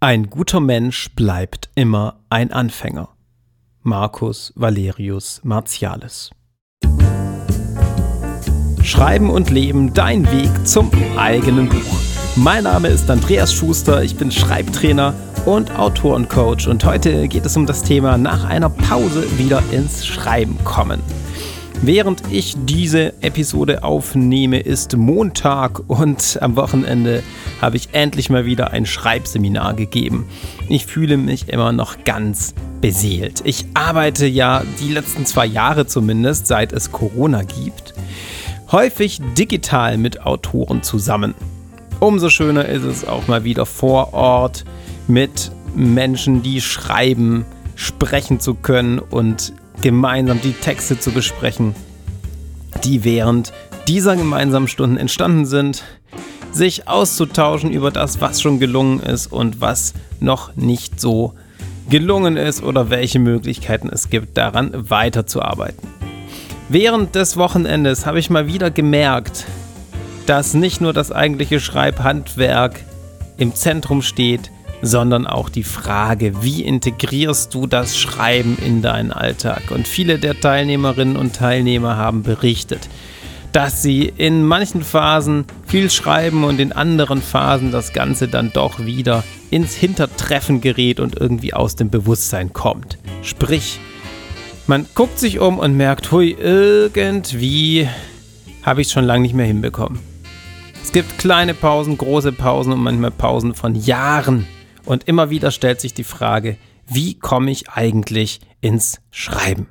Ein guter Mensch bleibt immer ein Anfänger. Marcus Valerius Martialis. Schreiben und Leben, dein Weg zum eigenen Buch. Mein Name ist Andreas Schuster, ich bin Schreibtrainer und Autorencoach und heute geht es um das Thema nach einer Pause wieder ins Schreiben kommen. Während ich diese Episode aufnehme, ist Montag und am Wochenende habe ich endlich mal wieder ein Schreibseminar gegeben. Ich fühle mich immer noch ganz beseelt. Ich arbeite ja die letzten zwei Jahre zumindest, seit es Corona gibt, häufig digital mit Autoren zusammen. Umso schöner ist es auch mal wieder vor Ort mit Menschen, die schreiben, sprechen zu können und gemeinsam die Texte zu besprechen, die während dieser gemeinsamen Stunden entstanden sind, sich auszutauschen über das, was schon gelungen ist und was noch nicht so gelungen ist oder welche Möglichkeiten es gibt, daran weiterzuarbeiten. Während des Wochenendes habe ich mal wieder gemerkt, dass nicht nur das eigentliche Schreibhandwerk im Zentrum steht, sondern auch die Frage, wie integrierst du das Schreiben in deinen Alltag? Und viele der Teilnehmerinnen und Teilnehmer haben berichtet, dass sie in manchen Phasen viel schreiben und in anderen Phasen das Ganze dann doch wieder ins Hintertreffen gerät und irgendwie aus dem Bewusstsein kommt. Sprich, man guckt sich um und merkt, hui, irgendwie habe ich es schon lange nicht mehr hinbekommen. Es gibt kleine Pausen, große Pausen und manchmal Pausen von Jahren und immer wieder stellt sich die Frage, wie komme ich eigentlich ins Schreiben?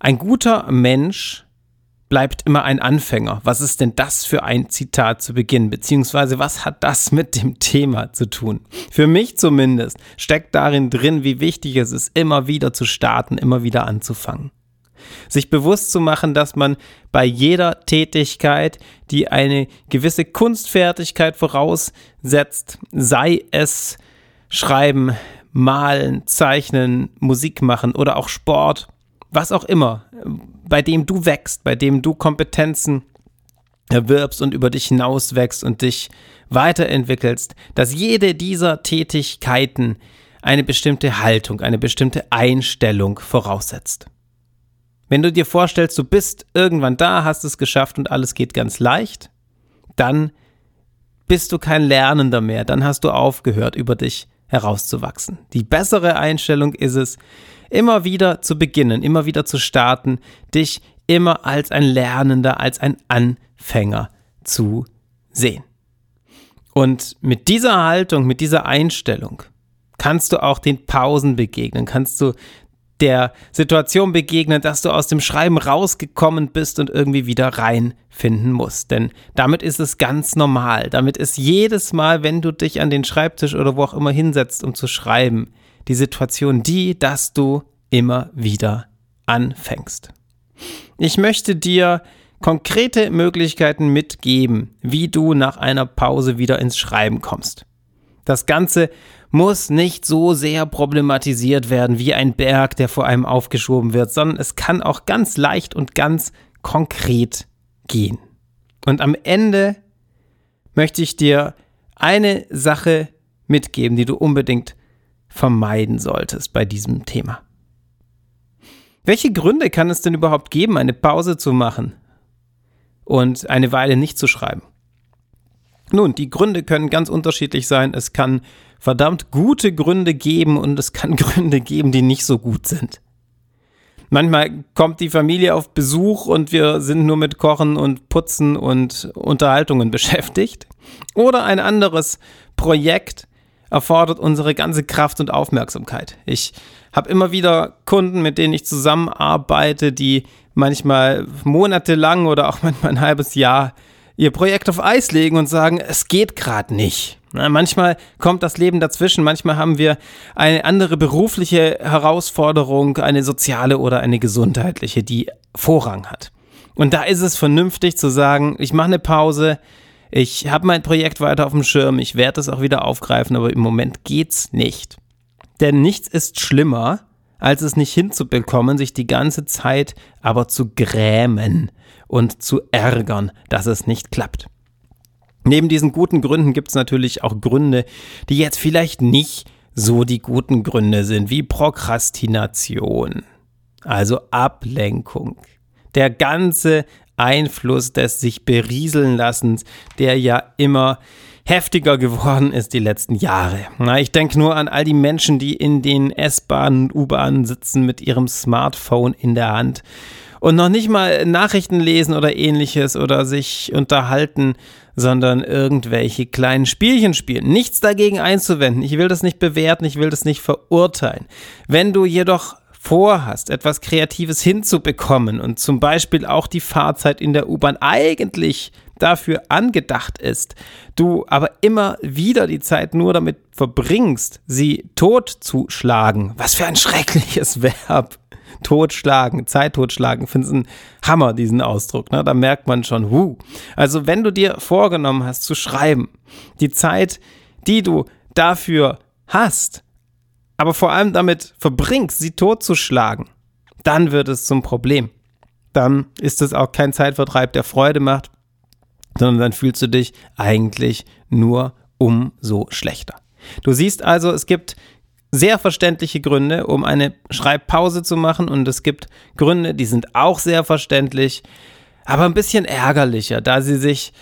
Ein guter Mensch bleibt immer ein Anfänger. Was ist denn das für ein Zitat zu Beginn? Beziehungsweise was hat das mit dem Thema zu tun? Für mich zumindest steckt darin drin, wie wichtig es ist, immer wieder zu starten, immer wieder anzufangen. Sich bewusst zu machen, dass man bei jeder Tätigkeit, die eine gewisse Kunstfertigkeit voraussetzt, sei es Schreiben, Malen, Zeichnen, Musik machen oder auch Sport, was auch immer, bei dem du wächst, bei dem du Kompetenzen erwirbst und über dich hinaus wächst und dich weiterentwickelst, dass jede dieser Tätigkeiten eine bestimmte Haltung, eine bestimmte Einstellung voraussetzt. Wenn du dir vorstellst, du bist irgendwann da, hast es geschafft und alles geht ganz leicht, dann bist du kein Lernender mehr, dann hast du aufgehört, über dich herauszuwachsen. Die bessere Einstellung ist es, immer wieder zu beginnen, immer wieder zu starten, dich immer als ein Lernender, als ein Anfänger zu sehen. Und mit dieser Haltung, mit dieser Einstellung kannst du auch den Pausen begegnen, kannst du der Situation begegnen, dass du aus dem Schreiben rausgekommen bist und irgendwie wieder reinfinden musst. Denn damit ist es ganz normal. Damit ist jedes Mal, wenn du dich an den Schreibtisch oder wo auch immer hinsetzt, um zu schreiben, die Situation die, dass du immer wieder anfängst. Ich möchte dir konkrete Möglichkeiten mitgeben, wie du nach einer Pause wieder ins Schreiben kommst. Das Ganze muss nicht so sehr problematisiert werden wie ein Berg, der vor einem aufgeschoben wird, sondern es kann auch ganz leicht und ganz konkret gehen. Und am Ende möchte ich dir eine Sache mitgeben, die du unbedingt vermeiden solltest bei diesem Thema. Welche Gründe kann es denn überhaupt geben, eine Pause zu machen und eine Weile nicht zu schreiben? Nun, die Gründe können ganz unterschiedlich sein. Es kann verdammt gute Gründe geben und es kann Gründe geben, die nicht so gut sind. Manchmal kommt die Familie auf Besuch und wir sind nur mit Kochen und Putzen und Unterhaltungen beschäftigt. Oder ein anderes Projekt erfordert unsere ganze Kraft und Aufmerksamkeit. Ich habe immer wieder Kunden, mit denen ich zusammenarbeite, die manchmal monatelang oder auch manchmal ein halbes Jahr ihr Projekt auf Eis legen und sagen, es geht gerade nicht. Na, manchmal kommt das Leben dazwischen, manchmal haben wir eine andere berufliche Herausforderung, eine soziale oder eine gesundheitliche, die Vorrang hat. Und da ist es vernünftig zu sagen, ich mache eine Pause, ich habe mein Projekt weiter auf dem Schirm, ich werde es auch wieder aufgreifen, aber im Moment geht's nicht. Denn nichts ist schlimmer, als es nicht hinzubekommen, sich die ganze Zeit aber zu grämen und zu ärgern, dass es nicht klappt. Neben diesen guten Gründen gibt es natürlich auch Gründe, die jetzt vielleicht nicht so die guten Gründe sind, wie Prokrastination, also Ablenkung. Der ganze Einfluss des sich berieseln lassens, der ja immer heftiger geworden ist die letzten Jahre. Na, ich denke nur an all die Menschen, die in den S-Bahnen und U-Bahnen sitzen mit ihrem Smartphone in der Hand und noch nicht mal Nachrichten lesen oder ähnliches oder sich unterhalten, sondern irgendwelche kleinen Spielchen spielen. Nichts dagegen einzuwenden. Ich will das nicht bewerten, ich will das nicht verurteilen. Wenn du jedoch vorhast, etwas Kreatives hinzubekommen und zum Beispiel auch die Fahrzeit in der U-Bahn eigentlich dafür angedacht ist, du aber immer wieder die Zeit nur damit verbringst, sie totzuschlagen. Was für ein schreckliches Verb. Totschlagen, Zeit totschlagen, finde ich einen Hammer, diesen Ausdruck. Ne? Da merkt man schon, huh. Also, wenn du dir vorgenommen hast zu schreiben, die Zeit, die du dafür hast, aber vor allem damit verbringst, sie totzuschlagen, dann wird es zum Problem. Dann ist es auch kein Zeitvertreib, der Freude macht, sondern dann fühlst du dich eigentlich nur umso schlechter. Du siehst also, es gibt sehr verständliche Gründe, um eine Schreibpause zu machen und es gibt Gründe, die sind auch sehr verständlich, aber ein bisschen ärgerlicher, da sie sich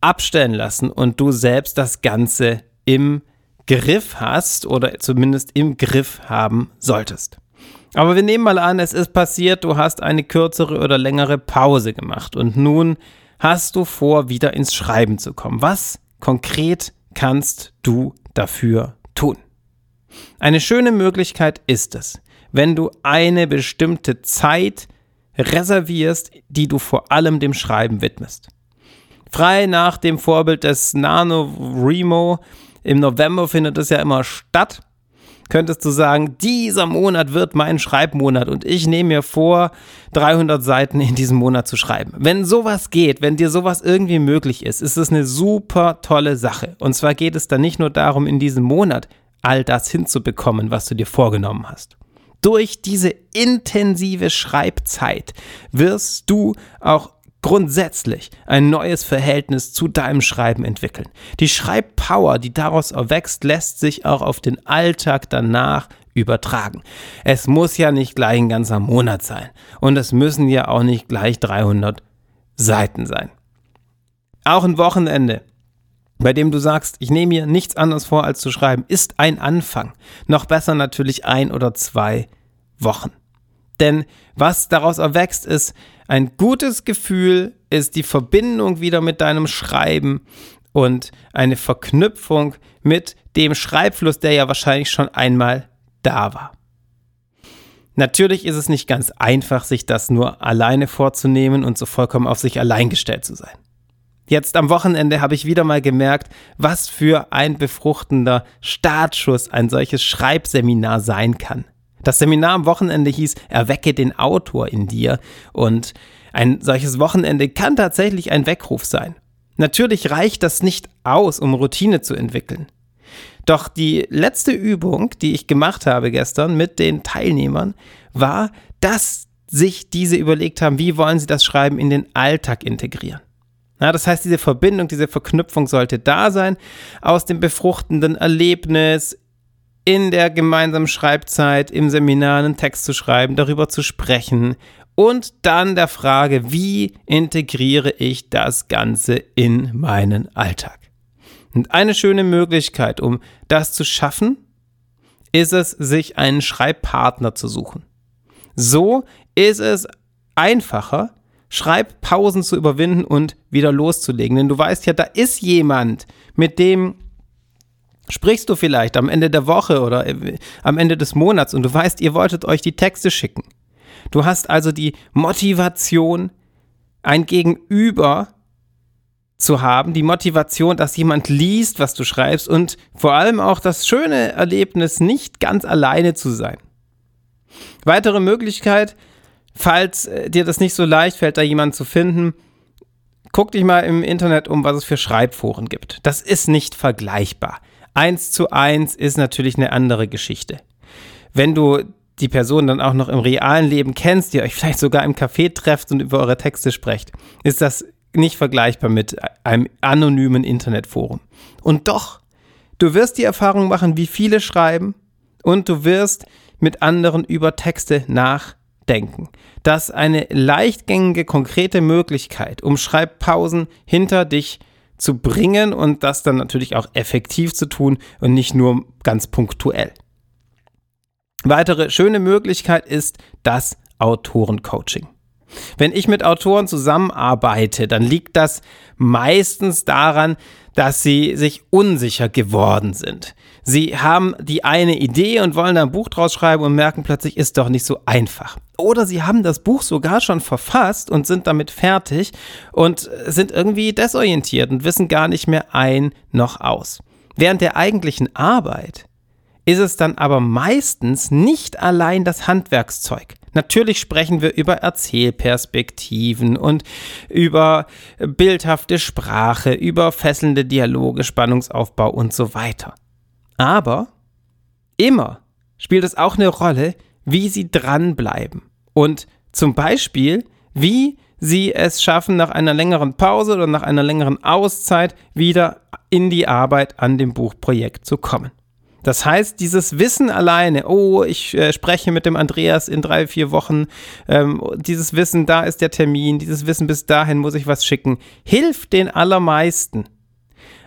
abstellen lassen und du selbst das Ganze im Griff hast oder zumindest im Griff haben solltest. Aber wir nehmen mal an, es ist passiert, du hast eine kürzere oder längere Pause gemacht und nun hast du vor, wieder ins Schreiben zu kommen? Was konkret kannst du dafür tun? Eine schöne Möglichkeit ist es, wenn du eine bestimmte Zeit reservierst, die du vor allem dem Schreiben widmest. Frei nach dem Vorbild des NaNoWriMo im November findet es ja immer statt könntest du sagen, dieser Monat wird mein Schreibmonat und ich nehme mir vor, 300 Seiten in diesem Monat zu schreiben. Wenn sowas geht, wenn dir sowas irgendwie möglich ist, ist es eine super tolle Sache. Und zwar geht es dann nicht nur darum, in diesem Monat all das hinzubekommen, was du dir vorgenommen hast. Durch diese intensive Schreibzeit wirst du auch grundsätzlich ein neues Verhältnis zu deinem Schreiben entwickeln. Die Schreibpower, die daraus erwächst, lässt sich auch auf den Alltag danach übertragen. Es muss ja nicht gleich ein ganzer Monat sein und es müssen ja auch nicht gleich 300 Seiten sein. Auch ein Wochenende, bei dem du sagst, ich nehme mir nichts anderes vor als zu schreiben, ist ein Anfang. Noch besser natürlich ein oder zwei Wochen. Denn was daraus erwächst, ist ein gutes Gefühl, ist die Verbindung wieder mit deinem Schreiben und eine Verknüpfung mit dem Schreibfluss, der ja wahrscheinlich schon einmal da war. Natürlich ist es nicht ganz einfach, sich das nur alleine vorzunehmen und so vollkommen auf sich allein gestellt zu sein. Jetzt am Wochenende habe ich wieder mal gemerkt, was für ein befruchtender Startschuss ein solches Schreibseminar sein kann. Das Seminar am Wochenende hieß Erwecke den Autor in dir und ein solches Wochenende kann tatsächlich ein Weckruf sein. Natürlich reicht das nicht aus, um Routine zu entwickeln. Doch die letzte Übung, die ich gemacht habe gestern mit den Teilnehmern, war, dass sich diese überlegt haben, wie wollen sie das Schreiben in den Alltag integrieren. Ja, das heißt, diese Verbindung, diese Verknüpfung sollte da sein aus dem befruchtenden Erlebnis in der gemeinsamen Schreibzeit im Seminar einen Text zu schreiben, darüber zu sprechen und dann der Frage, wie integriere ich das Ganze in meinen Alltag. Und eine schöne Möglichkeit, um das zu schaffen, ist es, sich einen Schreibpartner zu suchen. So ist es einfacher, Schreibpausen zu überwinden und wieder loszulegen. Denn du weißt ja, da ist jemand, mit dem sprichst du vielleicht am Ende der Woche oder äh, am Ende des Monats und du weißt, ihr wolltet euch die Texte schicken. Du hast also die Motivation, ein Gegenüber zu haben, die Motivation, dass jemand liest, was du schreibst und vor allem auch das schöne Erlebnis, nicht ganz alleine zu sein. Weitere Möglichkeit, falls äh, dir das nicht so leicht fällt, da jemanden zu finden, guck dich mal im Internet um, was es für Schreibforen gibt. Das ist nicht vergleichbar. Eins zu eins ist natürlich eine andere Geschichte. Wenn du die Person dann auch noch im realen Leben kennst, die euch vielleicht sogar im Café trefft und über eure Texte sprecht, ist das nicht vergleichbar mit einem anonymen Internetforum. Und doch, du wirst die Erfahrung machen, wie viele schreiben und du wirst mit anderen über Texte nachdenken. Das ist eine leichtgängige, konkrete Möglichkeit, um Schreibpausen hinter dich zu bringen und das dann natürlich auch effektiv zu tun und nicht nur ganz punktuell. Weitere schöne Möglichkeit ist das Autorencoaching. Wenn ich mit Autoren zusammenarbeite, dann liegt das meistens daran, dass sie sich unsicher geworden sind. Sie haben die eine Idee und wollen da ein Buch draus schreiben und merken plötzlich, ist doch nicht so einfach. Oder sie haben das Buch sogar schon verfasst und sind damit fertig und sind irgendwie desorientiert und wissen gar nicht mehr ein noch aus. Während der eigentlichen Arbeit ist es dann aber meistens nicht allein das Handwerkszeug. Natürlich sprechen wir über Erzählperspektiven und über bildhafte Sprache, über fesselnde Dialoge, Spannungsaufbau und so weiter. Aber immer spielt es auch eine Rolle, wie sie dranbleiben. Und zum Beispiel, wie sie es schaffen, nach einer längeren Pause oder nach einer längeren Auszeit wieder in die Arbeit an dem Buchprojekt zu kommen. Das heißt, dieses Wissen alleine, oh, ich äh, spreche mit dem Andreas in drei, vier Wochen, ähm, dieses Wissen, da ist der Termin, dieses Wissen, bis dahin muss ich was schicken, hilft den allermeisten.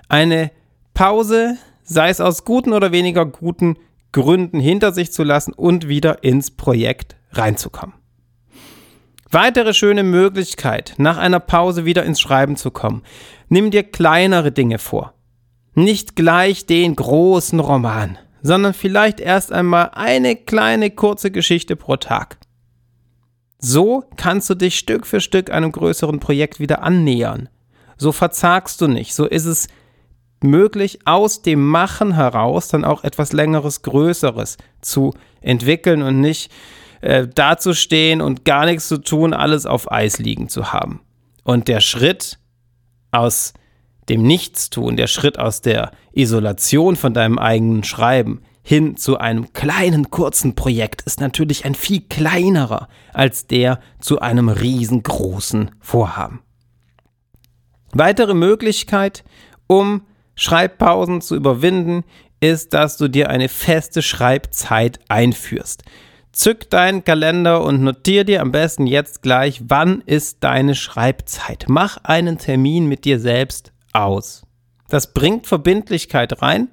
Eine Pause, sei es aus guten oder weniger guten Gründen, hinter sich zu lassen und wieder ins Projekt reinzukommen. Weitere schöne Möglichkeit, nach einer Pause wieder ins Schreiben zu kommen. Nimm dir kleinere Dinge vor. Nicht gleich den großen Roman, sondern vielleicht erst einmal eine kleine kurze Geschichte pro Tag. So kannst du dich Stück für Stück einem größeren Projekt wieder annähern. So verzagst du nicht. So ist es möglich, aus dem Machen heraus dann auch etwas längeres, Größeres zu entwickeln und nicht äh, dazustehen und gar nichts zu tun, alles auf Eis liegen zu haben. Und der Schritt aus dem Nichtstun, der Schritt aus der Isolation von deinem eigenen Schreiben hin zu einem kleinen, kurzen Projekt ist natürlich ein viel kleinerer als der zu einem riesengroßen Vorhaben. Weitere Möglichkeit, um Schreibpausen zu überwinden, ist, dass du dir eine feste Schreibzeit einführst. Zück deinen Kalender und notier dir am besten jetzt gleich, wann ist deine Schreibzeit. Mach einen Termin mit dir selbst aus. Das bringt Verbindlichkeit rein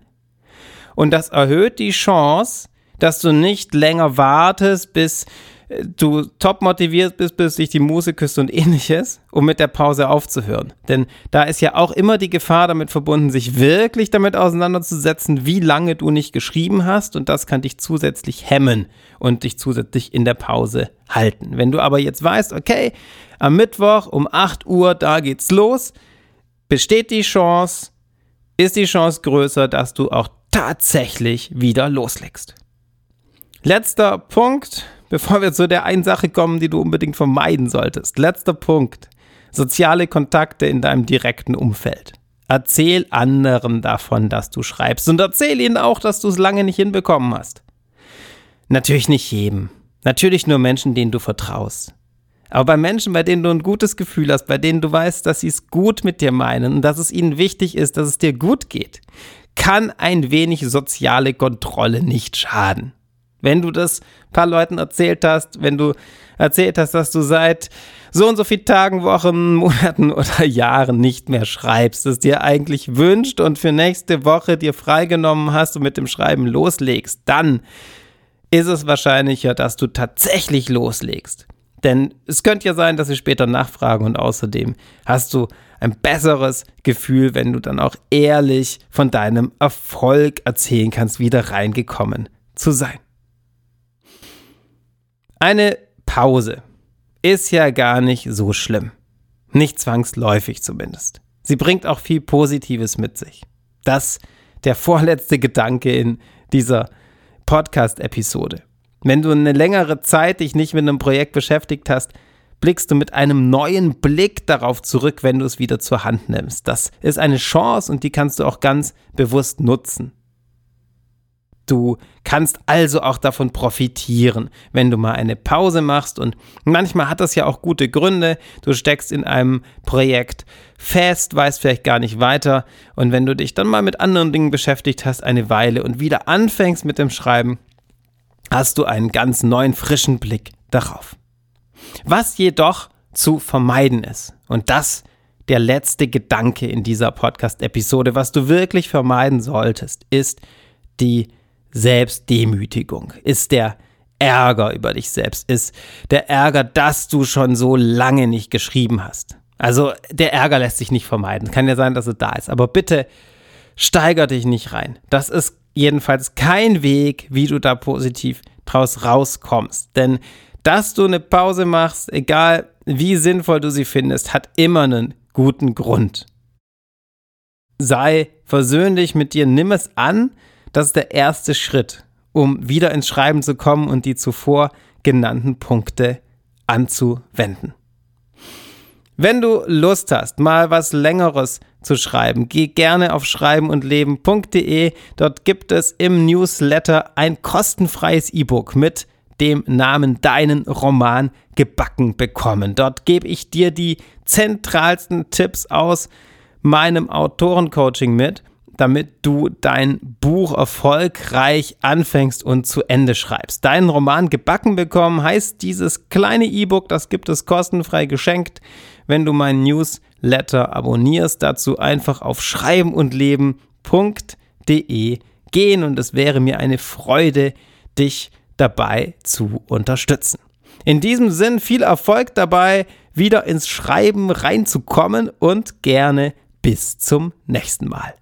und das erhöht die Chance, dass du nicht länger wartest, bis du top motiviert bist, bis sich die Muse küsst und ähnliches, um mit der Pause aufzuhören. Denn da ist ja auch immer die Gefahr damit verbunden, sich wirklich damit auseinanderzusetzen, wie lange du nicht geschrieben hast und das kann dich zusätzlich hemmen und dich zusätzlich in der Pause halten. Wenn du aber jetzt weißt, okay, am Mittwoch um 8 Uhr, da geht's los, besteht die Chance, ist die Chance größer, dass du auch tatsächlich wieder loslegst. Letzter Punkt, bevor wir zu der einen Sache kommen, die du unbedingt vermeiden solltest. Letzter Punkt. Soziale Kontakte in deinem direkten Umfeld. Erzähl anderen davon, dass du schreibst und erzähl ihnen auch, dass du es lange nicht hinbekommen hast. Natürlich nicht jedem. Natürlich nur Menschen, denen du vertraust. Aber bei Menschen, bei denen du ein gutes Gefühl hast, bei denen du weißt, dass sie es gut mit dir meinen und dass es ihnen wichtig ist, dass es dir gut geht, kann ein wenig soziale Kontrolle nicht schaden. Wenn du das ein paar Leuten erzählt hast, wenn du erzählt hast, dass du seit so und so vielen Tagen, Wochen, Monaten oder Jahren nicht mehr schreibst, es dir eigentlich wünscht und für nächste Woche dir freigenommen hast und mit dem Schreiben loslegst, dann ist es wahrscheinlicher, dass du tatsächlich loslegst. Denn es könnte ja sein, dass sie später nachfragen und außerdem hast du ein besseres Gefühl, wenn du dann auch ehrlich von deinem Erfolg erzählen kannst, wieder reingekommen zu sein. Eine Pause ist ja gar nicht so schlimm. Nicht zwangsläufig zumindest. Sie bringt auch viel Positives mit sich. Das der vorletzte Gedanke in dieser Podcast-Episode. Wenn du eine längere Zeit dich nicht mit einem Projekt beschäftigt hast, blickst du mit einem neuen Blick darauf zurück, wenn du es wieder zur Hand nimmst. Das ist eine Chance und die kannst du auch ganz bewusst nutzen. Du kannst also auch davon profitieren, wenn du mal eine Pause machst. Und manchmal hat das ja auch gute Gründe. Du steckst in einem Projekt fest, weißt vielleicht gar nicht weiter. Und wenn du dich dann mal mit anderen Dingen beschäftigt hast, eine Weile und wieder anfängst mit dem Schreiben, hast du einen ganz neuen, frischen Blick darauf. Was jedoch zu vermeiden ist, und das der letzte Gedanke in dieser Podcast-Episode, was du wirklich vermeiden solltest, ist die Selbstdemütigung, ist der Ärger über dich selbst, ist der Ärger, dass du schon so lange nicht geschrieben hast. Also der Ärger lässt sich nicht vermeiden. Kann ja sein, dass er da ist. Aber bitte steiger dich nicht rein. Das ist jedenfalls kein Weg, wie du da positiv draus rauskommst. Denn dass du eine Pause machst, egal wie sinnvoll du sie findest, hat immer einen guten Grund. Sei versöhnlich mit dir, nimm es an, das ist der erste Schritt, um wieder ins Schreiben zu kommen und die zuvor genannten Punkte anzuwenden. Wenn du Lust hast, mal was längeres zu schreiben, geh gerne auf schreibenundleben.de. Dort gibt es im Newsletter ein kostenfreies E-Book mit dem Namen Deinen Roman gebacken bekommen. Dort gebe ich dir die zentralsten Tipps aus meinem Autorencoaching mit damit du dein Buch erfolgreich anfängst und zu Ende schreibst. Deinen Roman gebacken bekommen heißt dieses kleine E-Book, das gibt es kostenfrei geschenkt, wenn du meinen Newsletter abonnierst. Dazu einfach auf schreibenundleben.de gehen und es wäre mir eine Freude, dich dabei zu unterstützen. In diesem Sinn viel Erfolg dabei, wieder ins Schreiben reinzukommen und gerne bis zum nächsten Mal.